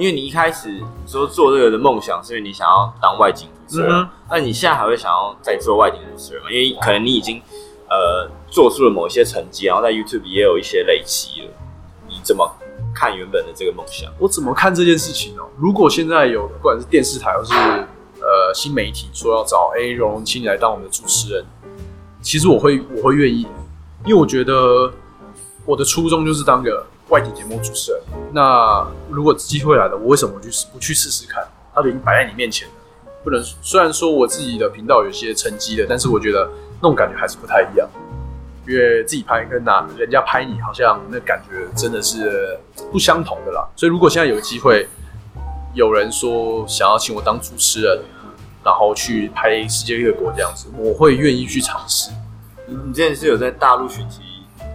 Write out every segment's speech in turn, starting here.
因为你一开始说做这个的梦想，是因为你想要当外景主持人，嗯、那你现在还会想要再做外景主持人吗？因为可能你已经呃做出了某一些成绩，然后在 YouTube 也有一些累积了。你怎么看原本的这个梦想？我怎么看这件事情呢？如果现在有不管是电视台或是呃新媒体说要找哎荣荣请你来当我们的主持人，其实我会我会愿意，因为我觉得我的初衷就是当个。外景节目主持人，那如果机会来了，我为什么不去不去试试看？它都已经摆在你面前了，不能。虽然说我自己的频道有些成绩的，但是我觉得那种感觉还是不太一样。因为自己拍跟拿人家拍你，好像那感觉真的是不相同的啦。所以如果现在有机会，有人说想要请我当主持人，然后去拍世界各国这样子，我会愿意去尝试。你你之前是有在大陆寻奇？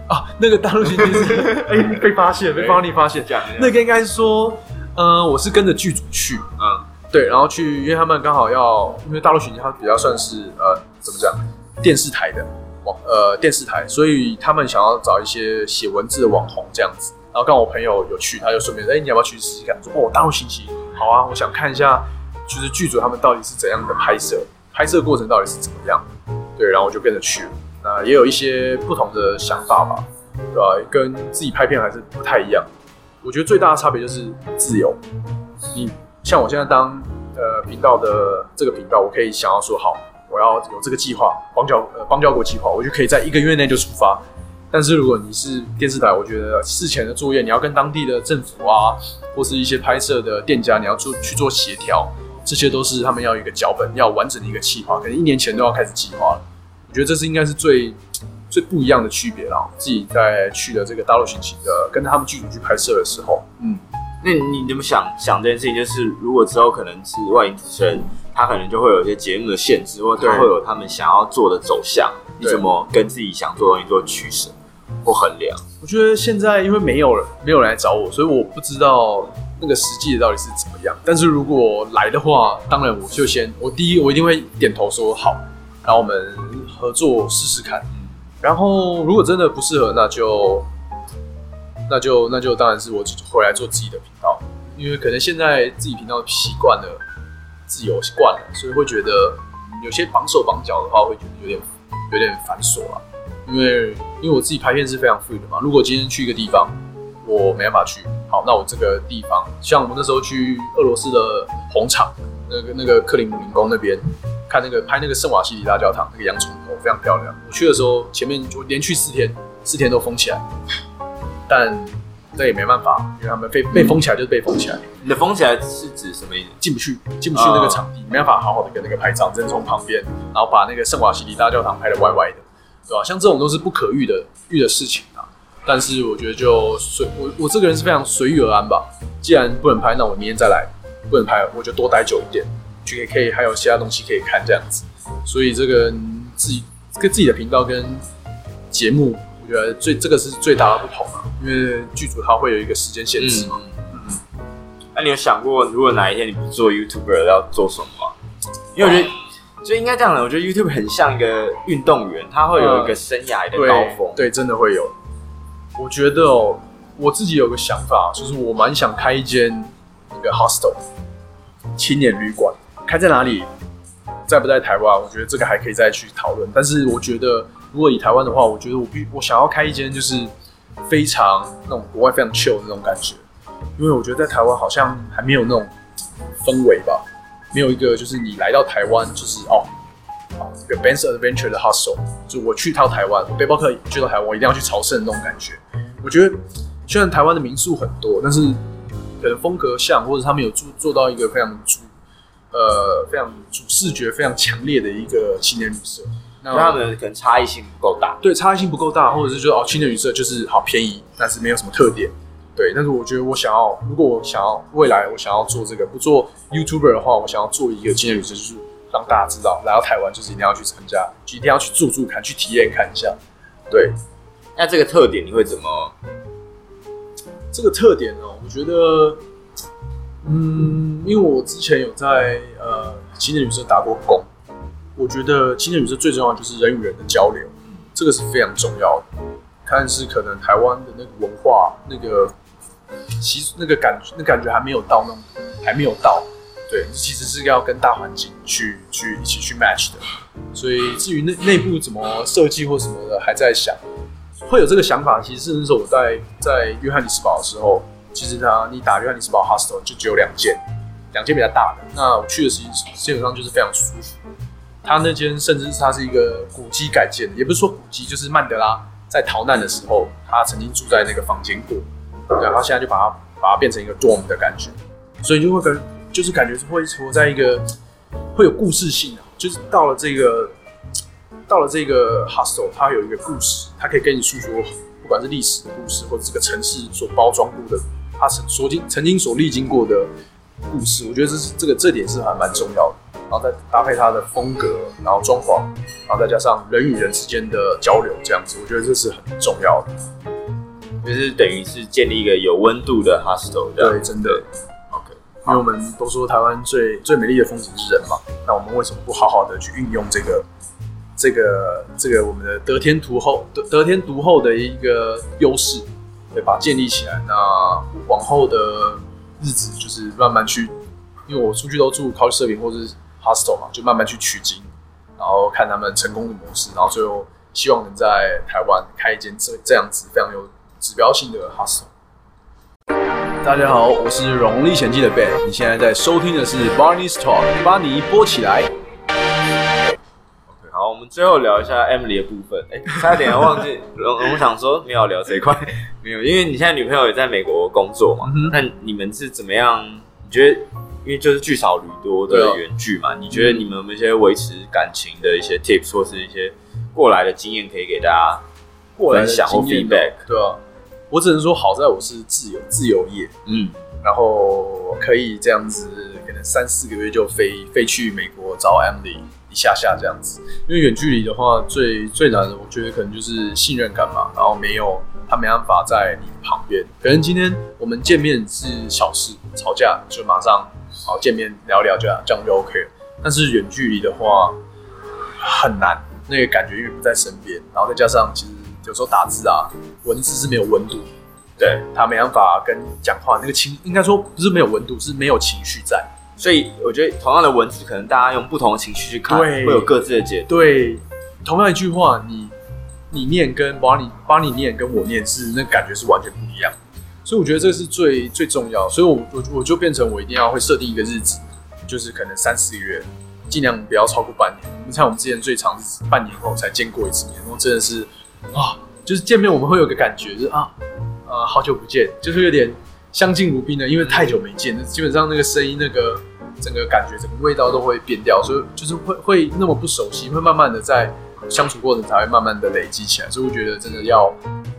啊，那个大陆巡机是 哎被发现，被方力发现这样。那个应该是说，呃，我是跟着剧组去，嗯，对，然后去，因为他们刚好要，因为大陆巡机它比较算是呃怎么讲，电视台的网呃电视台，所以他们想要找一些写文字的网红这样子。然后刚好我朋友有去，他就顺便说，哎，你要不要去试试看？说哦，大陆巡机好啊，我想看一下，就是剧组他们到底是怎样的拍摄，拍摄过程到底是怎么样，对，然后我就跟着去了。啊，也有一些不同的想法吧，对吧？跟自己拍片还是不太一样。我觉得最大的差别就是自由。你像我现在当呃频道的这个频道，我可以想要说好，我要有这个计划，邦交呃邦交国计划，我就可以在一个月内就出发。但是如果你是电视台，我觉得事前的作业，你要跟当地的政府啊，或是一些拍摄的店家，你要做去做协调，这些都是他们要一个脚本，要完整的一个计划，可能一年前都要开始计划了。我觉得这是应该是最最不一样的区别啦。自己在去的这个大陆巡奇的，跟着他们剧组去拍摄的时候，嗯，那你怎么想想这件事情？就是如果之后可能是外景主持人，他可能就会有一些节目的限制，或者他会有他们想要做的走向，你怎么跟自己想做的东西做取舍或衡量？我觉得现在因为没有人没有人来找我，所以我不知道那个实际的到底是怎么样。但是如果来的话，当然我就先我第一我一定会点头说好，然后我们。合作试试看，然后如果真的不适合，那就那就那就当然是我回来做自己的频道，因为可能现在自己频道习惯了自由习惯了，所以会觉得有些绑手绑脚的话，会觉得有点有点繁琐了。因为因为我自己拍片是非常 free 的嘛，如果今天去一个地方我没办法去，好，那我这个地方像我们那时候去俄罗斯的红场，那个那个克里姆林宫那边。看那个拍那个圣瓦西里大教堂，那个洋葱头非常漂亮。我去的时候，前面就连续四天，四天都封起来，但这也没办法，因为他们被被封起来就是被封起来。你的封起来是指什么意思？进不去，进不去那个场地，没办法好好的跟那个拍照，只能从旁边，然后把那个圣瓦西里大教堂拍的歪歪的，对吧？像这种都是不可遇的遇的事情啊。但是我觉得就随我我这个人是非常随遇而安吧。既然不能拍，那我明天再来；不能拍，我就多待久一点。就可以，还有其他东西可以看这样子，所以这个自己跟自己的频道跟节目，我觉得最这个是最大的不同啊，因为剧组它会有一个时间限制嘛。嗯嗯。那、啊、你有想过，如果哪一天你不做 YouTuber 要做什么吗？因为我觉得就应该这样的，我觉得 YouTube 很像一个运动员，他会有一个生涯的高峰、嗯。对，真的会有。我觉得哦，我自己有个想法，就是我蛮想开一间那个 hostel 青年旅馆。开在哪里？在不在台湾？我觉得这个还可以再去讨论。但是我觉得，如果以台湾的话，我觉得我必我想要开一间就是非常那种国外非常 chill 那种感觉，因为我觉得在台湾好像还没有那种氛围吧，没有一个就是你来到台湾就是哦，这个 Ben's Adventure 的 Hustle，就我去一趟台湾，背包客去到台湾，我一定要去朝圣那种感觉。我觉得虽然台湾的民宿很多，但是可能风格像，或者他们有做做到一个非常。呃，非常主视觉非常强烈的一个青年旅社，那他们可能差异性不够大，对，差异性不够大，或者是说哦，青年旅社就是好便宜，但是没有什么特点，对。但是我觉得我想要，如果我想要未来我想要做这个，不做 YouTuber 的话，我想要做一个青年旅社，就是让大家知道来到台湾就是一定要去参加，就一定要去住住看，去体验看一下。对，那这个特点你会怎么？这个特点哦，我觉得。嗯，因为我之前有在呃青年旅社打过工，我觉得青年旅社最重要的就是人与人的交流，这个是非常重要的。看是可能台湾的那个文化、那个其实那个感，那感觉还没有到那种，还没有到。对，其实是要跟大环境去去一起去 match 的。所以至于内内部怎么设计或什么的，还在想。会有这个想法，其实是那时候我在在约翰尼斯堡的时候，其实他你打约翰尼斯堡 hostel 就只有两间，两间比较大的。那我去的时候基本上就是非常舒服。他那间甚至是它是一个古迹改建的，也不是说古迹，就是曼德拉在逃难的时候，他曾经住在那个房间过。对，然后现在就把它把它变成一个 dorm 的感觉，所以就会跟就是感觉是会活在一个会有故事性的，就是到了这个。到了这个 hostel，它有一个故事，它可以跟你诉说，不管是历史的故事，或者这个城市所包装过的，它曾所经曾经所历经过的故事。我觉得这是这个这点是还蛮重要的。然后再搭配他的风格，然后装潢，然后再加上人与人之间的交流，这样子，我觉得这是很重要的。就是等于是建立一个有温度的 hostel。对，真的。OK，因为我们都说台湾最最美丽的风景是人嘛，那我们为什么不好好的去运用这个？这个这个我们的得天独厚得得天独厚的一个优势，对，把它建立起来。那往后的日子就是慢慢去，因为我出去都住 Couchsurfing 或是 hostel 嘛，就慢慢去取经，然后看他们成功的模式，然后最后希望能在台湾开一间这这样子非常有指标性的 hostel。大家好，我是《荣历险记》的 Ben，你现在在收听的是 Barney's Talk，巴尼播起来。最后聊一下 Emily 的部分。哎、欸，差点忘记，我我想说没有聊这一块，没有，因为你现在女朋友也在美国工作嘛。嗯、那你们是怎么样？你觉得，因为就是聚少离多的远距嘛，你觉得你们有没有一些维持感情的一些 tips，或是一些过来的经验可以给大家分享或 feedback？对啊，我只能说好在我是自由自由业，嗯，然后可以这样子，可能三四个月就飞飞去美国找 Emily。下下这样子，因为远距离的话，最最难的，我觉得可能就是信任感嘛。然后没有他没办法在你旁边，可能今天我们见面是小事，吵架就马上好见面聊聊就这样就 OK 了。但是远距离的话很难，那个感觉因为不在身边，然后再加上其实有时候打字啊，文字是没有温度，对，他没办法跟讲话，那个情应该说不是没有温度，是没有情绪在。所以我觉得同样的文字，可能大家用不同的情绪去看，会有各自的解读。对，同样一句话，你你念跟帮你帮你念跟我念是那感觉是完全不一样。所以我觉得这是最最重要。所以我我我就变成我一定要会设定一个日子，就是可能三四个月，尽量不要超过半年。你像我们之前最长是半年后才见过一次面，然后真的是啊，就是见面我们会有个感觉，就是啊啊好久不见，就是有点。相敬如宾的，因为太久没见，基本上那个声音、那个整个感觉、整个味道都会变掉，所以就是会会那么不熟悉，会慢慢的在相处过程才会慢慢的累积起来。所以我觉得真的要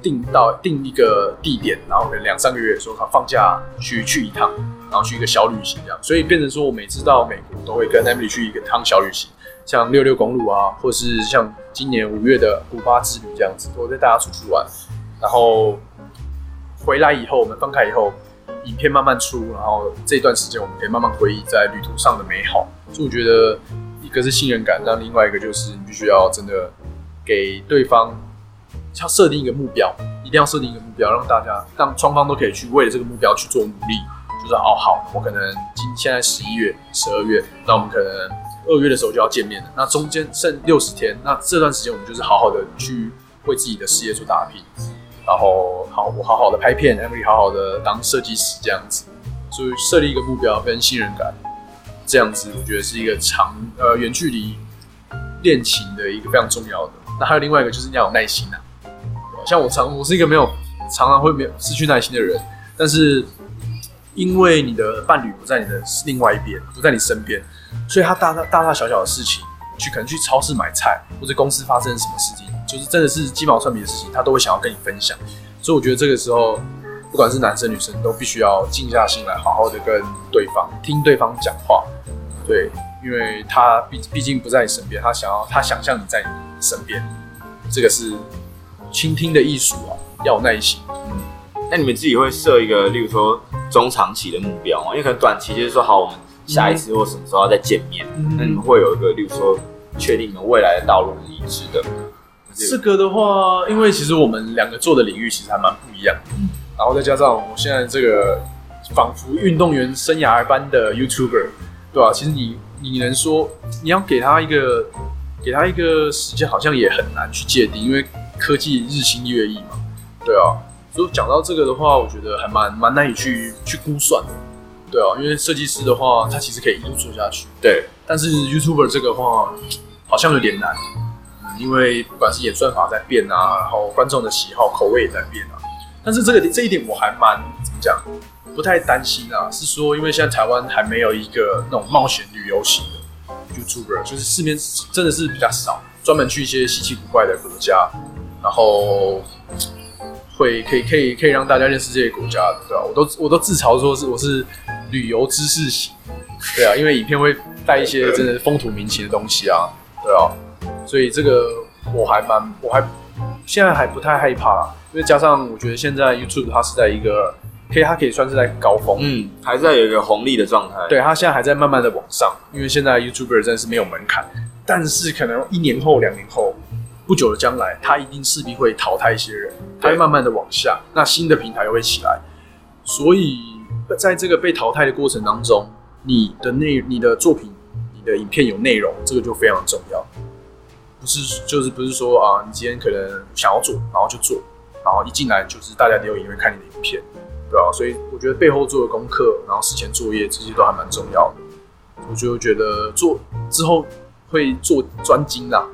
定到定一个地点，然后可能两三个月的时候，他放假去去一趟，然后去一个小旅行这样。所以变成说我每次到美国都会跟 Emily 去一个趟小旅行，像六六公路啊，或是像今年五月的古巴之旅这样子，我带大家出去玩，然后回来以后我们分开以后。影片慢慢出，然后这段时间我们可以慢慢回忆在旅途上的美好。所以我觉得一个是信任感，那另外一个就是你必须要真的给对方要设定一个目标，一定要设定一个目标，让大家让双方都可以去为了这个目标去做努力。就是哦好，我可能今现在十一月、十二月，那我们可能二月的时候就要见面了。那中间剩六十天，那这段时间我们就是好好的去为自己的事业做打拼。然后好，我好好的拍片，Emily 好好的当设计师这样子，所以设立一个目标跟信任感，这样子我觉得是一个长呃远距离恋情的一个非常重要的。那还有另外一个就是你要有耐心啊，像我常我是一个没有常常会没有失去耐心的人，但是因为你的伴侣不在你的另外一边，不在你身边，所以他大大大大小小的事情，去可能去超市买菜，或者公司发生什么事情。就是真的是鸡毛蒜皮的事情，他都会想要跟你分享，所以我觉得这个时候，不管是男生女生，都必须要静下心来，好好的跟对方听对方讲话，对，因为他毕毕竟不在你身边，他想要他想象你在你身边，这个是倾听的艺术啊，要有耐心。嗯，那你们自己会设一个，例如说中长期的目标吗？因为可能短期就是说，好，我们下一次或什么时候要再见面，嗯、那你们会有一个，例如说确定你们未来的道路是一致的。这个的话，因为其实我们两个做的领域其实还蛮不一样的。然后再加上我现在这个仿佛运动员生涯般的 YouTuber，对吧、啊？其实你你能说你要给他一个给他一个时间，好像也很难去界定，因为科技日新月异嘛，对啊。所以讲到这个的话，我觉得还蛮蛮难以去去估算的，对啊。因为设计师的话，他其实可以一路做下去，对。但是 YouTuber 这个话，好像有点难，嗯，因为不管是演算法在变啊，然后观众的喜好口味也在变啊。但是这个这一点我还蛮怎么讲，不太担心啊。是说，因为现在台湾还没有一个那种冒险旅游型的 YouTuber，就是市面真的是比较少，专门去一些稀奇古怪的国家，然后会可以可以可以让大家认识这些国家，对吧？我都我都自嘲说是我是旅游知识型，对啊，因为影片会带一些真的风土民情的东西啊，对啊，所以这个我还蛮我还现在还不太害怕啦。因为加上，我觉得现在 YouTube 它是在一个，可以它可以算是在高峰，嗯，还在有一个红利的状态。对，它现在还在慢慢的往上，因为现在 YouTuber 真的是没有门槛。但是可能一年后、两年后，不久的将来，它一定势必会淘汰一些人，它会慢慢的往下，那新的平台又会起来。所以在这个被淘汰的过程当中，你的内、你的作品、你的影片有内容，这个就非常重要。是，就是不是说啊，你今天可能想要做，然后就做。然后一进来就是大家都有因为看你的影片，对吧？所以我觉得背后做的功课，然后事前作业这些都还蛮重要的。我就觉得做之后会做专精啦，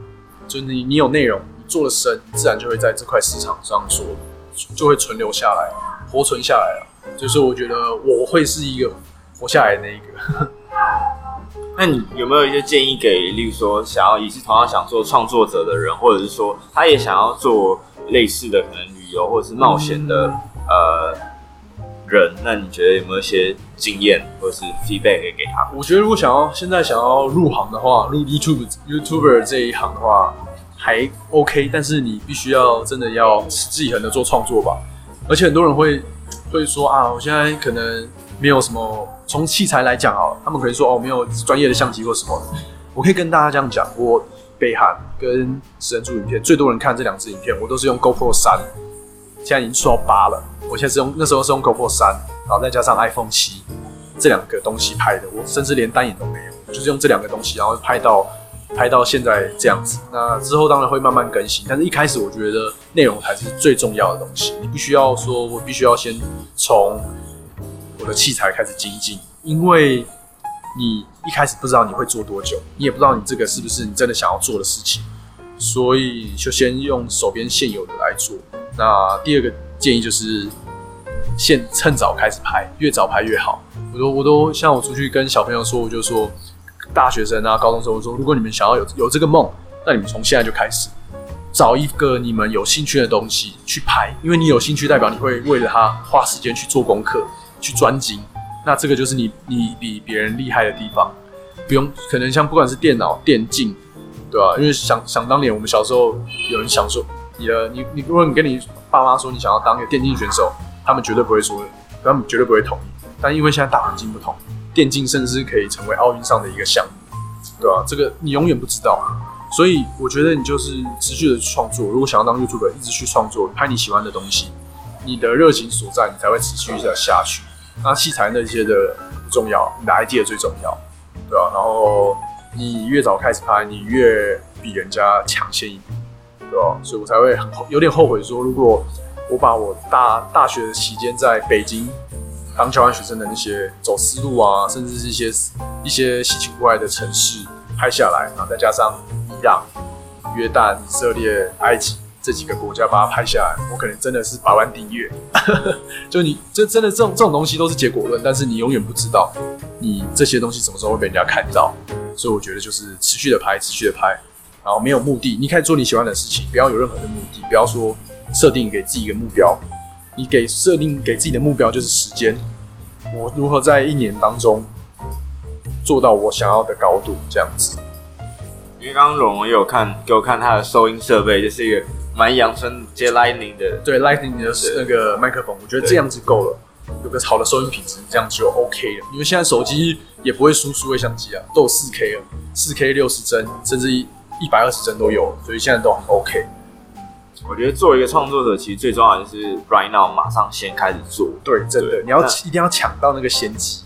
就你你有内容，你做的深，自然就会在这块市场上说就会存留下来，活存下来了。就是我觉得我会是一个活下来那一个。那你有没有一些建议给，例如说想要也是同样想做创作者的人，或者是说他也想要做类似的可能？旅游或者是冒险的、嗯、呃人，那你觉得有没有一些经验或者是 feedback 可以给他？我觉得如果想要现在想要入行的话，入 YouTube YouTuber 这一行的话还 OK，但是你必须要真的要持之以恒的做创作吧。而且很多人会会说啊，我现在可能没有什么从器材来讲啊，他们可能说哦，没有专业的相机或什么的。我可以跟大家这样讲，我北韩跟食人族影片最多人看这两支影片，我都是用 GoPro 三。现在已经出到八了，我现在是用那时候是用 GoPro 三，然后再加上 iPhone 七这两个东西拍的，我甚至连单眼都没有，就是用这两个东西，然后拍到拍到现在这样子。那之后当然会慢慢更新，但是一开始我觉得内容才是最重要的东西。你必须要说，我必须要先从我的器材开始精进，因为你一开始不知道你会做多久，你也不知道你这个是不是你真的想要做的事情，所以就先用手边现有的来做。那第二个建议就是，现趁早开始拍，越早拍越好。我都我都像我出去跟小朋友说，我就说，大学生啊、高中生，我说，如果你们想要有有这个梦，那你们从现在就开始，找一个你们有兴趣的东西去拍，因为你有兴趣，代表你会为了它花时间去做功课、去专精。那这个就是你你比别人厉害的地方，不用可能像不管是电脑、电竞，对吧？因为想想当年我们小时候有人想说。你的你你，如果你跟你爸妈说你想要当一个电竞选手，他们绝对不会说，他们绝对不会同意。但因为现在大环境不同，电竞甚至可以成为奥运上的一个项目，对吧？这个你永远不知道，所以我觉得你就是持续的创作。如果想要当 YouTuber，一直去创作，拍你喜欢的东西，你的热情所在，你才会持续的下去。那器材那些的不重要，你的 idea 最重要，对吧？然后你越早开始拍，你越比人家抢先一步。对吧？所以我才会很有点后悔说，如果我把我大大学的期间在北京当交换学生的那些走思路啊，甚至是一些一些稀奇古怪的城市拍下来，然后再加上伊朗、约旦、以色列、埃及这几个国家把它拍下来，我可能真的是百万订阅。就你这真的这种这种东西都是结果论，但是你永远不知道你这些东西什么时候会被人家看到。所以我觉得就是持续的拍，持续的拍。然后没有目的，你可以做你喜欢的事情，不要有任何的目的，不要说设定给自己一个目标。你给设定给自己的目标就是时间，我如何在一年当中做到我想要的高度，这样子。因为刚刚龙龙也有看给我看他的收音设备，就是一个蛮阳春接 Lightning 的，对 Lightning 的那个麦克风，我觉得这样子够了，有个好的收音品质，这样就 OK 了。因为现在手机也不会输数位相机啊，都有四 K 了，四 K 六十帧，甚至一。一百二十帧都有，所以现在都很 OK。我觉得作为一个创作者，其实最重要的就是 right now 马上先开始做。对，真的，你要一定要抢到那个先机。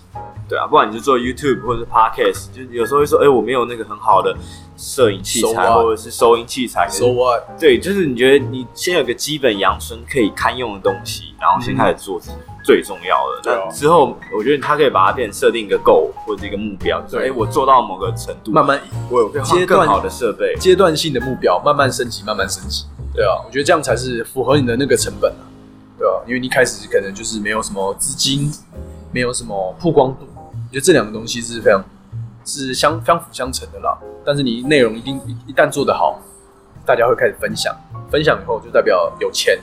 对啊，不管你是做 YouTube 或者是 Podcast，就有时候会说，哎、欸，我没有那个很好的摄影器材或者是收音器材。So what？对，就是你觉得你先有个基本阳春可以堪用的东西，然后先开始做是最重要的。那、嗯、之后，我觉得他可以把它变成设定一个 goal 或者一个目标，对，哎、欸，我做到某个程度，慢慢我有阶段更好的设备，阶段性的目标，慢慢升级，慢慢升级。对啊，我觉得这样才是符合你的那个成本啊，对啊，因为你一开始可能就是没有什么资金，没有什么曝光度。我觉得这两个东西是非常是相相辅相成的啦。但是你内容一定一旦做得好，大家会开始分享，分享以后就代表有钱，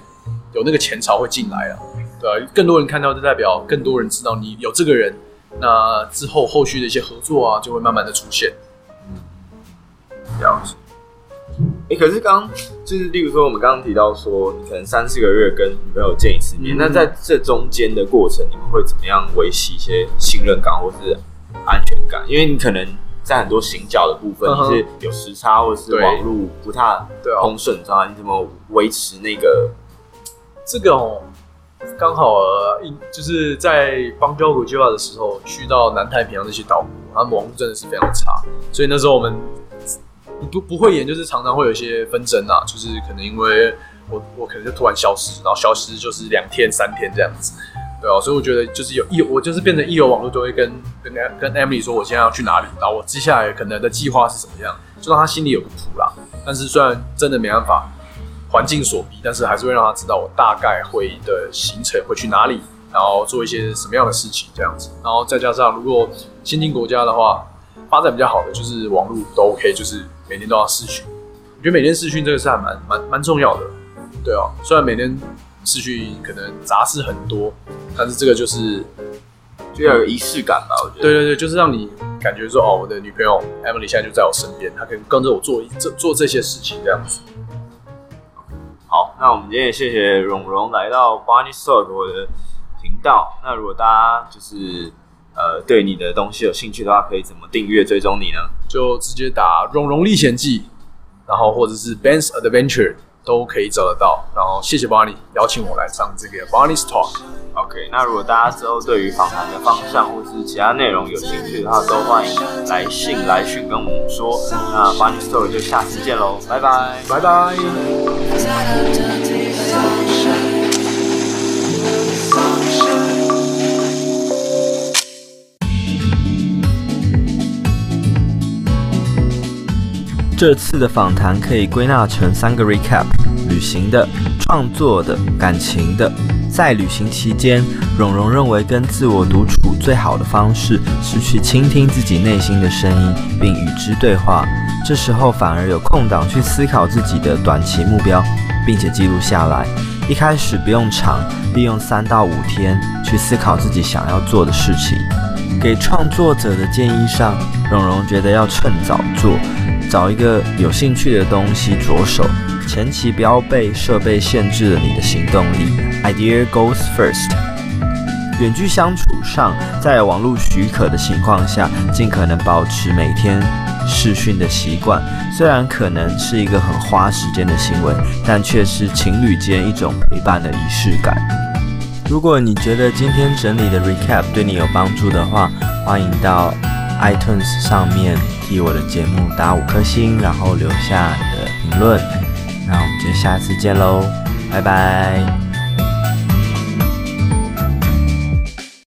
有那个钱潮会进来了，对啊，更多人看到就代表更多人知道你有这个人，那之后后续的一些合作啊就会慢慢的出现。嗯，这样子。哎，可是刚刚就是例如说我们刚刚提到说，你可能三四个月跟女朋友见一次面，那、嗯、在这中间的过程，你们会怎么样维系一些信任感或是安全感？因为你可能在很多行脚的部分，你是有时差或者是网络不太通顺，知道吗？你怎么维持那个？这个哦，刚好就是在邦交国计划的时候，去到南太平洋那些岛国，他们网络真的是非常差，所以那时候我们。不不会演，就是常常会有一些纷争啊，就是可能因为我我可能就突然消失，然后消失就是两天三天这样子，对啊，所以我觉得就是有一我就是变成一有网络都会跟跟跟 Emily 说我现在要去哪里，然后我接下来可能的计划是什么样，就让他心里有个谱啦。但是虽然真的没办法，环境所逼，但是还是会让他知道我大概会的行程会去哪里，然后做一些什么样的事情这样子，然后再加上如果先进国家的话，发展比较好的就是网络都 OK，就是。每天都要试训，我觉得每天试训这个是还蛮蛮蛮重要的，对啊。虽然每天试训可能杂事很多，但是这个就是就要有仪式感吧。我觉得，对对对，就是让你感觉说，哦，我的女朋友 Emily 现在就在我身边，她可以跟着我做这做这些事情这样子。好，那我们今天也谢谢荣荣来到 Barney's Talk 我的频道。那如果大家就是。呃，对你的东西有兴趣的话，可以怎么订阅追踪你呢？就直接打《荣荣历险记》，然后或者是 Ben's Adventure 都可以找得到。然后谢谢 Barney 邀请我来上这个 Barney's Talk。OK，那如果大家之后对于访谈的方向或是其他内容有兴趣的话，都欢迎来信来讯跟我们说。那 Barney's Talk 就下次见喽，拜拜，拜拜。这次的访谈可以归纳成三个 recap：旅行的、创作的、感情的。在旅行期间，荣荣认为跟自我独处最好的方式是去倾听自己内心的声音，并与之对话。这时候反而有空档去思考自己的短期目标，并且记录下来。一开始不用长，利用三到五天去思考自己想要做的事情。给创作者的建议上，荣荣觉得要趁早做。找一个有兴趣的东西着手，前期不要被设备限制了你的行动力。Idea goes first。远距相处上，在网络许可的情况下，尽可能保持每天视讯的习惯。虽然可能是一个很花时间的行为，但却是情侣间一种陪伴的仪式感。如果你觉得今天整理的 recap 对你有帮助的话，欢迎到 iTunes 上面替我的节目打五颗星，然后留下你的评论。那我们就下次见喽，拜拜。